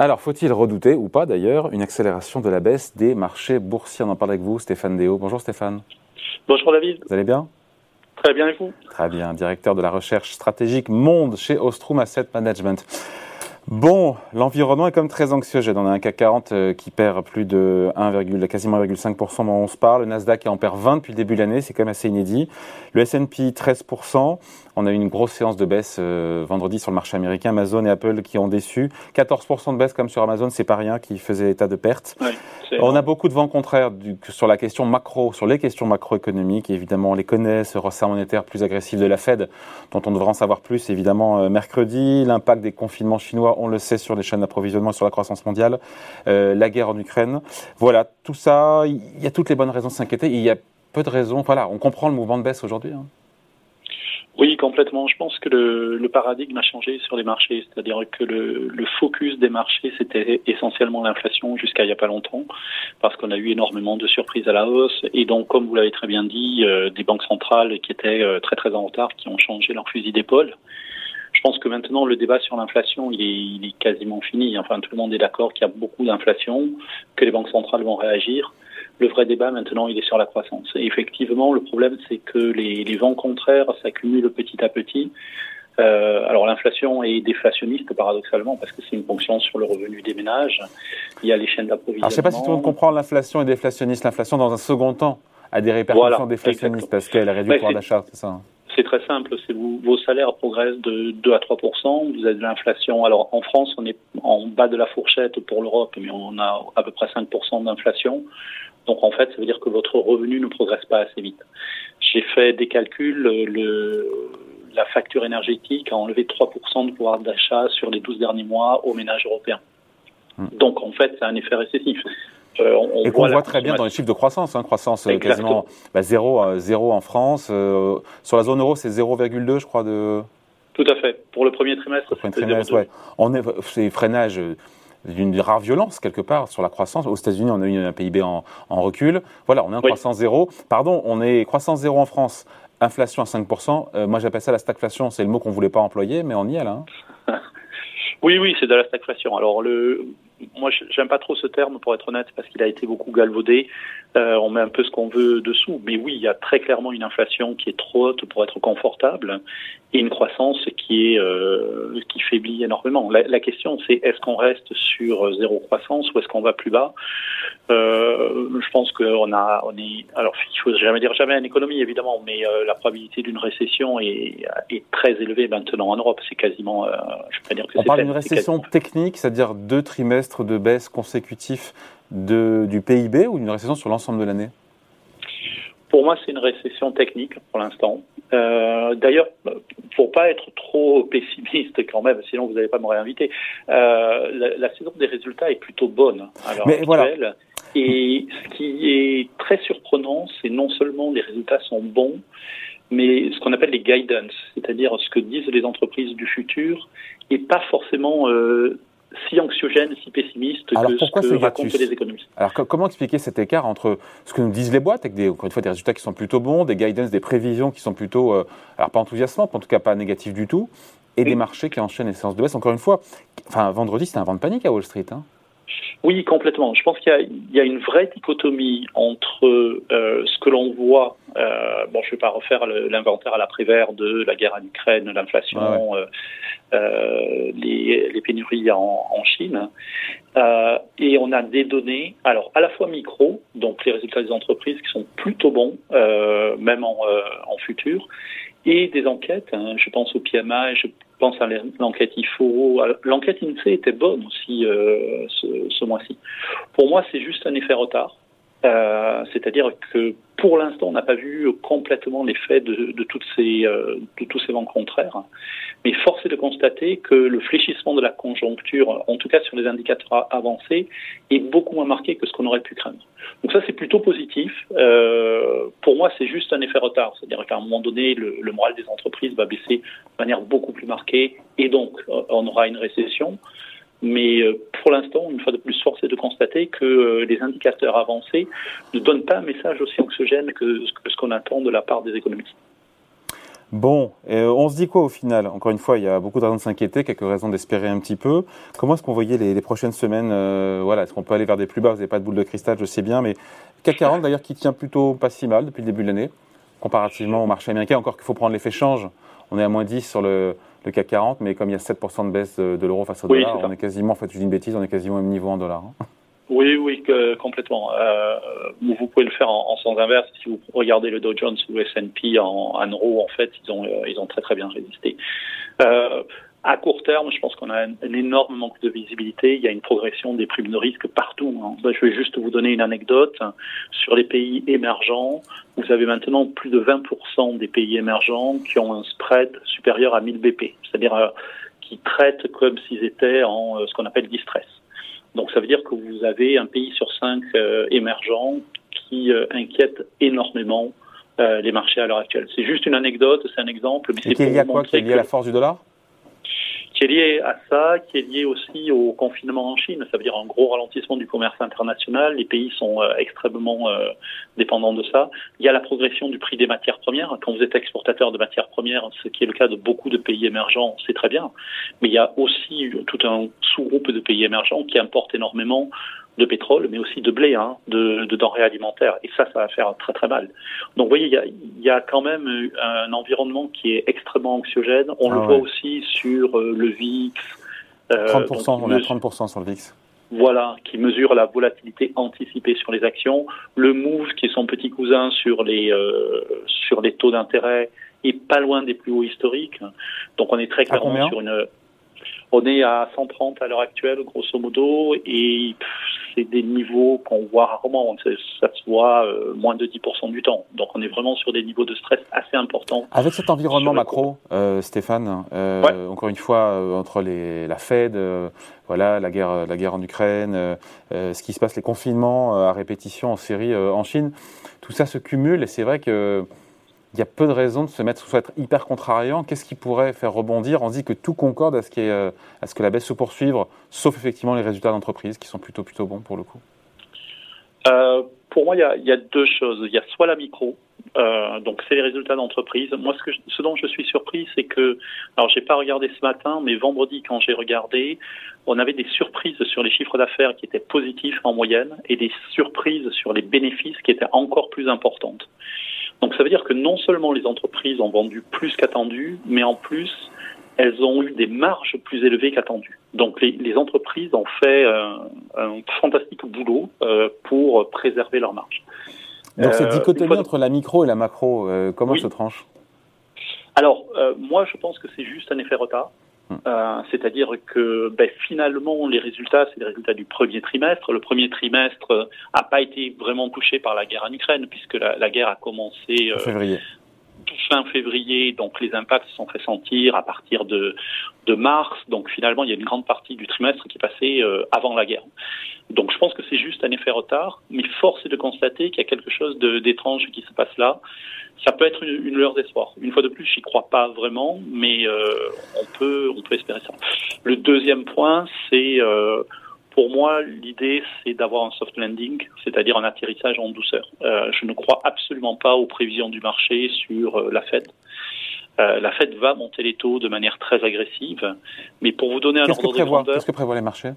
Alors, faut-il redouter, ou pas d'ailleurs, une accélération de la baisse des marchés boursiers? On en parle avec vous, Stéphane Déo. Bonjour Stéphane. Bonjour David. Vous allez bien? Très bien et vous? Très bien, directeur de la recherche stratégique monde chez Ostrom Asset Management. Bon, l'environnement est comme très anxiogène. On a un CAC 40 euh, qui perd plus de 1, quasiment 1,5% dont on se parle. Le Nasdaq qui en perd 20 depuis le début de l'année, c'est quand même assez inédit. Le S&P 13%. On a eu une grosse séance de baisse euh, vendredi sur le marché américain. Amazon et Apple qui ont déçu. 14% de baisse comme sur Amazon, c'est pas rien, qui faisait état de perte. on a beaucoup de vents contraires du, sur la question macro, sur les questions macroéconomiques. Évidemment, on les connaît, ce resserre monétaire plus agressif de la Fed, dont on devrait en savoir plus évidemment euh, mercredi. L'impact des confinements chinois on le sait, sur les chaînes d'approvisionnement et sur la croissance mondiale, euh, la guerre en Ukraine. Voilà, tout ça, il y a toutes les bonnes raisons de s'inquiéter. Il y a peu de raisons. Voilà, on comprend le mouvement de baisse aujourd'hui. Hein. Oui, complètement. Je pense que le, paradigme a changé sur les marchés, c'est-à-dire que le, focus des marchés, c'était essentiellement l'inflation jusqu'à il n'y a pas longtemps, parce qu'on a eu énormément de surprises à la hausse, et donc, comme vous l'avez très bien dit, euh, des banques centrales qui étaient euh, très très en retard, qui ont changé leur fusil d'épaule. Je pense que maintenant, le débat sur l'inflation, il est, quasiment fini. Enfin, tout le monde est d'accord qu'il y a beaucoup d'inflation, que les banques centrales vont réagir. Le vrai débat maintenant, il est sur la croissance. Et effectivement, le problème, c'est que les, vents contraires s'accumulent petit à petit. Euh, alors l'inflation est déflationniste paradoxalement parce que c'est une ponction sur le revenu des ménages. Il y a les chaînes d'approvisionnement. je ne sais pas si tout le monde comprend l'inflation est déflationniste. L'inflation dans un second temps a des répercussions déflationnistes parce qu'elle réduit le pouvoir d'achat, c'est ça. Hein c'est très simple. C'est vous, vos salaires progressent de 2 à 3 Vous avez de l'inflation. Alors en France, on est en bas de la fourchette pour l'Europe, mais on a à peu près 5% d'inflation. Donc en fait, ça veut dire que votre revenu ne progresse pas assez vite. J'ai fait des calculs. Le, la facture énergétique a enlevé 3% de pouvoir d'achat sur les 12 derniers mois aux ménages européens. Hmm. Donc en fait, c'est un effet récessif. Euh, on, et qu'on voit, très bien dans les chiffres de croissance, hein, croissance euh, quasiment bah, zéro, euh, zéro en France. sur la zone euro, c'est 0,2, je crois, de. Tout à fait. Pour le premier trimestre, c'est trimestre, ouais. On est, c'est freinage d'une rare violence quelque part sur la croissance. Aux États-Unis, on a eu un PIB en, recul. Voilà, on est en croissance zéro. Pardon, on est croissance zéro en France, inflation à 5%. moi, j'appelle ça la stagflation. C'est le mot qu'on voulait pas employer, mais on y est là. Hein. oui, oui, c'est de la stagflation. Alors, le, moi, j'aime pas trop ce terme pour être honnête parce qu'il a été beaucoup galvaudé. Euh, on met un peu ce qu'on veut dessous, mais oui, il y a très clairement une inflation qui est trop haute pour être confortable et une croissance qui est euh, qui faiblit énormément. La, la question, c'est est-ce qu'on reste sur zéro croissance ou est-ce qu'on va plus bas? Euh, Je pense qu'on a, on est. Alors, il faut jamais dire jamais en économie, évidemment, mais la probabilité d'une récession est, est, très élevée maintenant en Europe. C'est quasiment. Je peux pas dire que on parle d'une récession technique, c'est-à-dire deux trimestres de baisse consécutifs de, du PIB ou d'une récession sur l'ensemble de l'année? Pour moi, c'est une récession technique pour l'instant. Euh, D'ailleurs, pour pas être trop pessimiste quand même, sinon vous n'allez pas me réinviter, euh, la, la, saison des résultats est plutôt bonne l'heure actuelle. Voilà. Et ce qui est très surprenant, c'est non seulement les résultats sont bons, mais ce qu'on appelle les guidance, c'est-à-dire ce que disent les entreprises du futur, et pas forcément euh, si anxiogène, si pessimiste que ce que racontent les économistes. Alors comment expliquer cet écart entre ce que nous disent les boîtes, avec des, encore une fois des résultats qui sont plutôt bons, des guidance, des prévisions qui sont plutôt, euh, alors pas enthousiasmantes, en tout cas pas négatives du tout, et des marchés qui enchaînent les séances de baisse? Encore une fois, enfin vendredi c'était un vent de panique à Wall Street. Hein. Oui, complètement. Je pense qu'il y, y, a une vraie dichotomie entre euh, ce que l'on voit. Euh, bon, je ne vais pas refaire l'inventaire à l'après-vert de la guerre en Ukraine, l'inflation, euh, euh, les, les, pénuries en, en Chine. Et on a des données, alors à la fois micro, donc les résultats des entreprises qui sont plutôt bons, même en, en futur, et des enquêtes. Hein, je pense au PMI, je pense à l'enquête IFO. L'enquête INSEE était bonne aussi euh, ce, ce mois-ci. Pour moi, c'est juste un effet retard. Euh, C'est-à-dire que pour l'instant, on n'a pas vu complètement l'effet de, de, toutes ces, euh, de tous ces vents contraires. Mais force est de constater que le fléchissement de la conjoncture, en tout cas sur les indicateurs avancés, est beaucoup moins marqué que ce qu'on aurait pu craindre. Donc ça, c'est plutôt positif. Euh, pour moi, c'est juste un effet retard. C'est-à-dire qu'à un moment donné, le, le, moral des entreprises va baisser de manière beaucoup plus marquée et donc on aura une récession. Mais euh, pour l'instant, une fois de plus, force est de constater que euh, les indicateurs avancés ne donnent pas un message aussi anxiogène que ce qu'on attend de la part des économistes. Bon, on se dit quoi au final? Encore une fois, il y a beaucoup de raisons de s'inquiéter, quelques raisons d'espérer un petit peu. Comment est-ce qu'on voyait les, prochaines semaines Voilà, est-ce qu'on peut aller vers des plus bas? Vous n'avez pas de boule de cristal, je sais bien, mais CAC 40 d'ailleurs qui tient plutôt pas si mal depuis le début de l'année, comparativement au marché américain. Encore qu'il faut prendre l'effet change. On est à moins 10 sur le, CAC 40, mais comme il y a 7% de baisse de, l'euro face au dollar, on est quasiment, en fait, je dis une bêtise, on est quasiment au même niveau en dollars. Hein. Oui, oui, complètement. Euh, vous pouvez le faire en, sens inverse. Si vous regardez le Dow Jones ou le S&P en, en euros, en fait, ils ont, euh, ils ont très très bien résisté. Euh, à court terme, je pense qu'on a un, énorme manque de visibilité. Il y a une progression des primes de risque partout. Hein. Je vais juste vous donner une anecdote. Sur les pays émergents, vous avez maintenant plus de 20% des pays émergents qui ont un spread supérieur à 1000 BP, c'est-à-dire euh, qui traitent comme s'ils étaient en ce qu'on appelle distress. Donc ça veut dire que vous avez un pays sur cinq euh, émergents qui euh, inquiète énormément euh, les marchés à l'heure actuelle. C'est juste une anecdote, c'est un exemple. Mais c'est lié à quoi Qui est lié à la force du dollar? Qui est lié à ça, qui est lié aussi au confinement en Chine. Ça veut dire un gros ralentissement du commerce international. Les pays sont euh, extrêmement euh, dépendants de ça. Il y a la progression du prix des matières premières. Quand vous êtes exportateur de matières premières, ce qui est le cas de beaucoup de pays émergents, c'est très bien. Mais il y a aussi tout un sous-groupe de pays émergents qui importent énormément de pétrole, mais aussi de blé, hein, de, de, denrées alimentaires. Et ça, ça va faire très très mal. Donc, vous voyez, il y a, y a, quand même un environnement qui est extrêmement anxiogène. On ah le voit aussi sur euh, le VIX. 30%, euh, on est à 30% sur le VIX. Voilà, qui mesure la volatilité anticipée sur les actions. Le MOVE, qui est son petit cousin sur les, euh, sur les taux d'intérêt, est pas loin des plus hauts historiques. Donc on est très clairement sur une on est à 130 à l'heure actuelle, grosso modo, et c'est des niveaux qu'on voit rarement. Ça se voit euh, moins de 10% du temps. Donc on est vraiment sur des niveaux de stress assez importants. Avec cet environnement macro, euh, Stéphane, euh, encore une fois, entre les, la Fed, voilà, la guerre, la guerre en Ukraine, ce qui se passe, les confinements à répétition en série en Chine, tout ça se cumule et c'est vrai que il y a peu de raisons de se mettre, soit être hyper contrariant. Qu'est-ce qui pourrait faire rebondir? On dit que tout concorde à ce, euh, ce que la baisse se poursuive, sauf effectivement les résultats d'entreprise qui sont plutôt, plutôt bons pour le coup. Euh, pour moi, il y, a, deux choses. Il y a soit la micro, euh, donc c'est les résultats d'entreprise. Moi, ce dont je suis surpris, c'est que, alors j'ai pas regardé ce matin, mais vendredi quand j'ai regardé, on avait des surprises sur les chiffres d'affaires qui étaient positifs en moyenne et des surprises sur les bénéfices qui étaient encore plus importantes. Donc ça veut dire que non seulement les entreprises ont vendu plus qu'attendu, mais en plus elles ont eu des marges plus élevées qu'attendues. Donc les, les, entreprises ont fait euh, un fantastique boulot euh, pour préserver leurs marges. Donc cette euh, dichotomie entre la micro et la macro, comment se tranche? Alors moi je pense que c'est juste un effet retard. Euh, c'est-à-dire que ben, finalement, les résultats, c'est les résultats du premier trimestre. Le premier trimestre n'a pas été vraiment touché par la guerre en Ukraine, puisque la, guerre a commencé euh, février. Fin février, donc les impacts se sont fait sentir à partir de, de mars. Donc finalement, il y a une grande partie du trimestre qui est passée euh, avant la guerre. Donc je pense que c'est juste un effet retard, mais force est de constater qu'il y a quelque chose d'étrange qui se passe là ça peut être une, une lueur d'espoir. Une fois de plus, j'y crois pas vraiment, mais euh, on peut on peut espérer ça. Le deuxième point, c'est euh, pour moi l'idée, c'est d'avoir un soft landing, c'est-à-dire un atterrissage en douceur. Euh, je ne crois absolument pas aux prévisions du marché sur euh, la Fed. Euh, la Fed va monter les taux de manière très agressive, mais pour vous donner un ordre de grandeur, qu'est-ce que prévoient les marchés?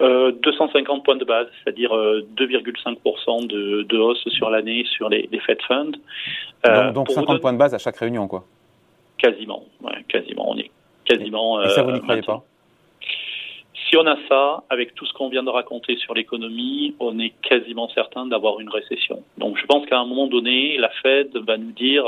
250 euh, points de base, c'est-à-dire 2,5% euh, de, hausse sur l'année sur les, Fed Funds. Donc, 50 points de base à chaque réunion, quoi Quasiment, ouais, quasiment. On est quasiment. Et, ça, vous n'y croyez pas? Si on a ça, avec tout ce qu'on vient de raconter sur l'économie, on est quasiment certain d'avoir une récession. Donc je pense qu'à un moment donné, la Fed va nous dire,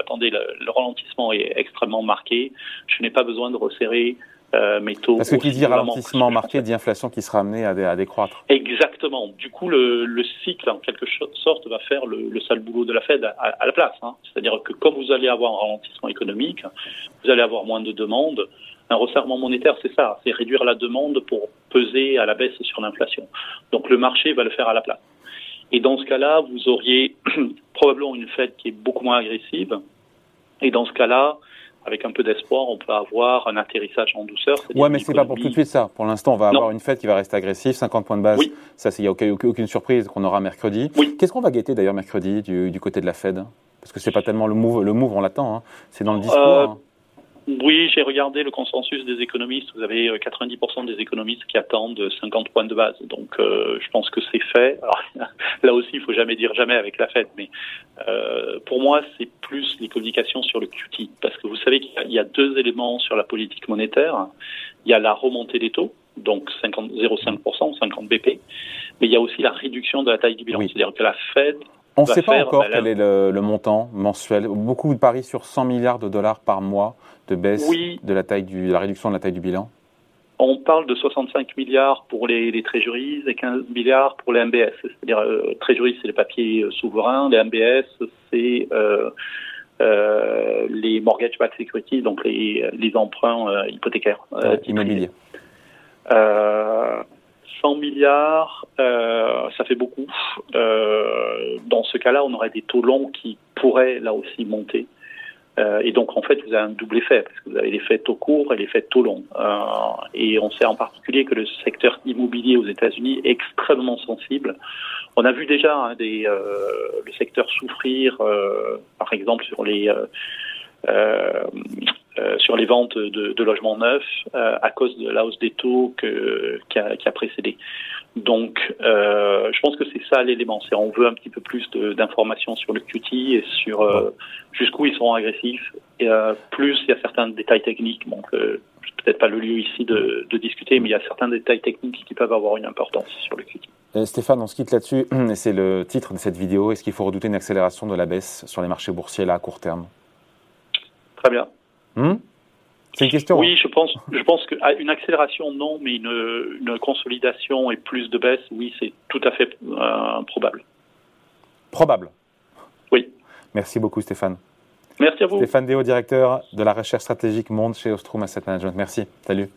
attendez, le, le, ralentissement est extrêmement marqué, je n'ai pas besoin de resserrer euh, Parce que qui dit ralentissement marqué dit inflation qui sera amenée à, décroître. Exactement. Du coup, le, le, cycle, en quelque sorte, va faire le, le sale boulot de la Fed à, la place. Hein. C'est-à-dire que comme vous allez avoir un ralentissement économique, vous allez avoir moins de demandes. Un resserrement monétaire, c'est ça, c'est réduire la demande pour peser à la baisse sur l'inflation. Donc le marché va le faire à la place. Et dans ce cas-là, vous auriez probablement une Fed qui est beaucoup moins agressive. Et dans ce cas-là, avec un peu d'espoir, on peut avoir un atterrissage en douceur. Ouais, mais c'est pas pour tout de suite ça. Pour l'instant, on va avoir une fête qui va rester agressive, 50 points de base. Ça, il n'y a aucune, surprise qu'on aura mercredi. Qu'est-ce qu'on va guetter d'ailleurs mercredi du, côté de la Fed? Parce que c'est pas tellement le move, le move on l'attend, hein. c'est dans le discours. Hein. Oui, j'ai regardé le consensus des économistes. Vous avez 90% des économistes qui attendent 50 points de base. Donc, je pense que c'est fait. Alors, là aussi, il faut jamais dire jamais avec la Fed, mais euh, pour moi, c'est plus les communications sur le QT, parce que vous savez qu'il y, a deux éléments sur la politique monétaire. Il y a la remontée des taux, donc 0,5%, 50 BP, mais il y a aussi la réduction de la taille du bilan. C'est-à-dire que la Fed on ne sait pas encore quel est le, montant mensuel. Beaucoup de paris sur 100 milliards de dollars par mois de baisse de la taille du, la réduction de la taille du bilan. On parle de 65 milliards pour les, les treasuries et 15 milliards pour les MBS. C'est-à-dire, euh, treasuries, c'est les papiers euh, souverains, les MBS, c'est euh, euh, les mortgage-backed securities, donc les, les emprunts hypothécaires. Immobiliers. 100 milliards, ça fait beaucoup. dans ce cas-là, on aurait des taux longs qui pourraient là aussi monter. Euh, et donc, en fait, vous avez un double effet, parce que vous avez l'effet taux court et l'effet taux long. Euh, et on sait en particulier que le secteur immobilier aux États-Unis est extrêmement sensible. On a vu déjà hein, euh, le secteur souffrir, par exemple, sur les... sur les ventes de, de logements neufs à cause de la hausse des taux que, qui, a, qui a précédé. Donc, euh, je pense que c'est ça l'élément. C'est on veut un petit peu plus d'informations sur le QT et sur euh, jusqu'où ils sont agressifs. Et euh, plus il y a certains détails techniques. Donc, euh, peut-être pas le lieu ici de, de, discuter, mais il y a certains détails techniques qui peuvent avoir une importance sur le QT. Euh, Stéphane, on se quitte là-dessus. C'est le titre de cette vidéo. Est-ce qu'il faut redouter une accélération de la baisse sur les marchés boursiers là à court terme? Très bien. Hmm c'est une question. Oui, je pense, je pense qu'une accélération, non, mais une, une, consolidation et plus de baisse, oui, c'est tout à fait euh, probable. Probable Oui. Merci beaucoup, Stéphane. Merci à vous. Stéphane Déo, directeur de la recherche stratégique monde chez Ostrom Asset Management. Merci. Salut.